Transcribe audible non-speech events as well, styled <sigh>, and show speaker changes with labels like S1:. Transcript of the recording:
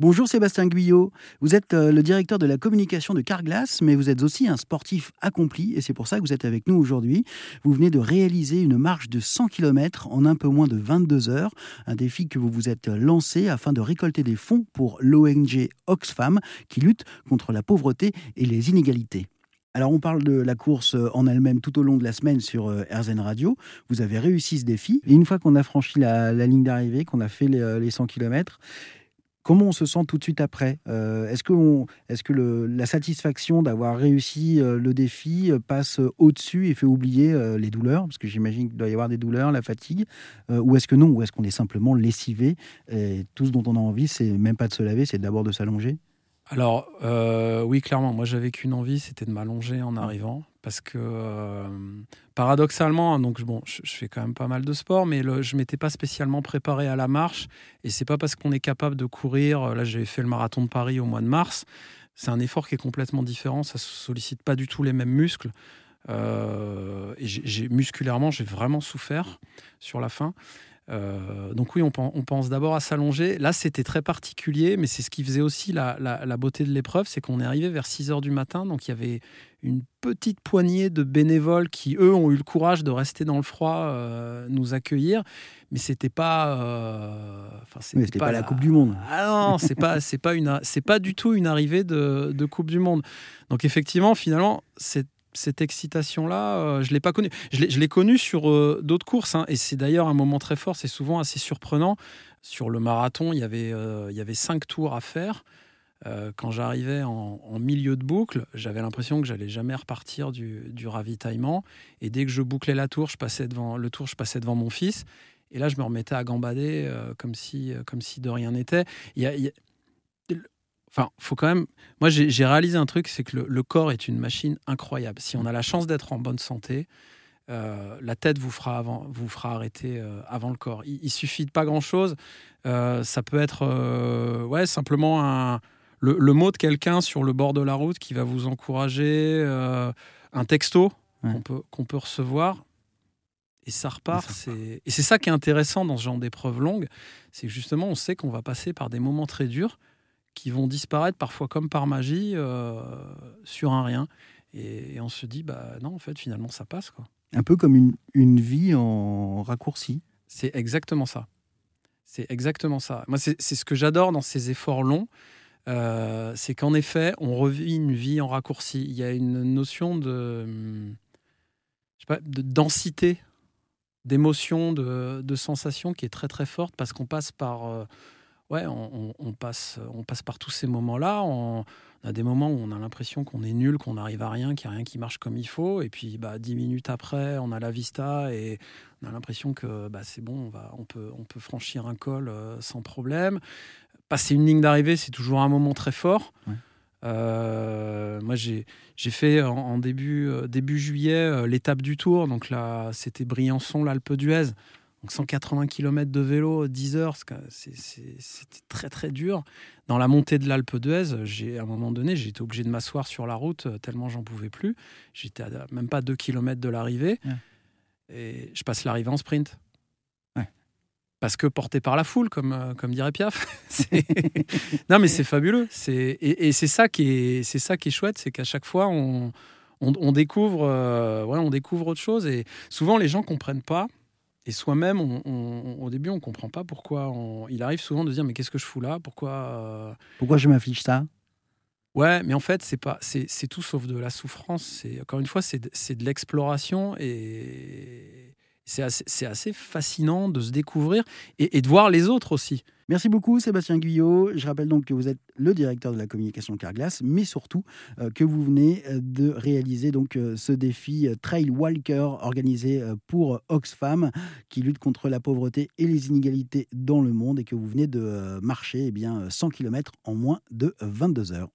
S1: Bonjour Sébastien Guyot, vous êtes euh, le directeur de la communication de Carglass, mais vous êtes aussi un sportif accompli et c'est pour ça que vous êtes avec nous aujourd'hui. Vous venez de réaliser une marche de 100 km en un peu moins de 22 heures, un défi que vous vous êtes lancé afin de récolter des fonds pour l'ONG Oxfam qui lutte contre la pauvreté et les inégalités. Alors on parle de la course en elle-même tout au long de la semaine sur euh, RZN Radio. Vous avez réussi ce défi. Et une fois qu'on a franchi la, ligne d'arrivée, qu'on a fait les 100 km, Comment on se sent tout de suite après euh, Est-ce que, est que la satisfaction d'avoir réussi euh, le défi euh, passe au-dessus et fait oublier les douleurs? Parce que j'imagine qu'il doit y avoir des douleurs, la fatigue. ou est-ce que non Ou est-ce qu'on est simplement lessivé et tout ce dont on a envie, c'est même pas de se laver, c'est d'abord de s'allonger?
S2: Alors, oui, clairement, moi j'avais qu'une envie, c'était de m'allonger en arrivant. Parce que, euh, paradoxalement, hein, je, fais quand même pas mal de sport, mais le, je m'étais pas spécialement préparé à la marche. Et c'est pas parce qu'on est capable de courir. Euh, là, j'avais fait le marathon de Paris au mois de mars. C'est un effort qui est complètement différent. Ça sollicite pas du tout les mêmes muscles. j'ai, musculairement, j'ai vraiment souffert sur la fin. Euh, donc oui, on, pense d'abord à s'allonger. Là, c'était très particulier, mais c'est ce qui faisait aussi la, beauté de l'épreuve, c'est qu'on est arrivé vers 6 heures du matin, donc il y avait une petite poignée de bénévoles qui, eux, ont eu le courage de rester dans le froid, euh, nous accueillir. Mais c'était pas,
S1: euh, c'était pas, la... Coupe du Monde.
S2: Ah non, c'est pas, c'est pas une, c'est pas du tout une arrivée de, de Coupe du Monde. Donc effectivement, finalement, c'est cette excitation-là, euh, je ne l'ai pas connue. Je l'ai connue sur euh, d'autres courses, hein, et c'est d'ailleurs un moment très fort, c'est souvent assez surprenant. Sur le marathon, il y avait, euh, il y avait cinq tours à faire. quand j'arrivais en, milieu de boucle, j'avais l'impression que j'allais jamais repartir du, ravitaillement. Et dès que je bouclais la tour, je passais devant le tour, je passais devant mon fils. Et là, je me remettais à gambader comme si, comme si de rien n'était. Enfin, faut quand même. Moi, j'ai réalisé un truc, c'est que le, corps est une machine incroyable. Si on a la chance d'être en bonne santé, euh, la tête vous fera, avant, vous fera arrêter euh, avant le corps. Il, il, suffit de pas grand-chose. Euh, ça peut être ouais, simplement un, le, mot de quelqu'un sur le bord de la route qui va vous encourager, un texto qu'on peut, qu'on peut recevoir. Et ça repart. Et c'est ça qui est intéressant dans ce genre d'épreuve longue, c'est que justement, on sait qu'on va passer par des moments très durs qui vont disparaître parfois comme par magie euh, sur un rien. Et, on se dit, bah non, en fait, finalement, ça passe. Quoi.
S1: Un peu comme une, une vie en raccourci.
S2: C'est exactement ça. C'est exactement ça. Moi, c'est ce que j'adore dans ces efforts longs. Euh, c'est qu'en effet, on revit une vie en raccourci. Il y a une notion de, je sais pas, de densité, d'émotion, de, de sensation qui est très très forte parce qu'on passe par euh, ouais, on, passe, on passe par tous ces moments-là. On, a des moments où on a l'impression qu'on est nul, qu'on n'arrive à rien, qu'il n'y a rien qui marche comme il faut. Et puis, bah, dix minutes après, on a la vista et on a l'impression que bah, c'est bon, on, va, on, peut, on peut franchir un col euh, sans problème. Passer une ligne d'arrivée, c'est toujours un moment très fort. Euh, moi, j'ai fait en, début, euh, début juillet l'étape du Tour. Donc là, c'était Briançon, l'Alpe d'Huez. Donc 180 km de vélo, 10 heures, c'était très très dur. Dans la montée de l'Alpe d'Huez, à un moment donné, j'étais obligé de m'asseoir sur la route euh, tellement j'en pouvais plus. J'étais même pas 2 km de l'arrivée. Et je passe l'arrivée en sprint. Parce que porté par la foule, comme, euh, comme dirait Piaf. <laughs> non, mais c'est fabuleux. Et, et c'est ça, qui est, ça qui est chouette, c'est qu'à chaque fois, on, on, découvre, euh, on découvre autre chose. Et souvent, les gens comprennent pas et soi-même, au début, on ne comprend pas pourquoi. Il arrive souvent de dire Mais qu'est-ce que je fous là? Pourquoi euh
S1: Pourquoi je m'affiche ça?
S2: Ouais, mais en fait, c'est pas, c'est tout sauf de la souffrance. C'est encore une fois, c'est de, l'exploration et c'est assez, fascinant de se découvrir et de voir les autres aussi.
S1: Merci beaucoup Sébastien Guyot. Je rappelle donc que vous êtes le directeur de la communication Carglass, mais surtout euh, que vous venez euh, de réaliser donc euh, ce défi Trail Walker organisé pour Oxfam qui lutte contre la pauvreté et les inégalités dans le monde et que vous venez de marcher eh bien 100 km en moins de 22 heures.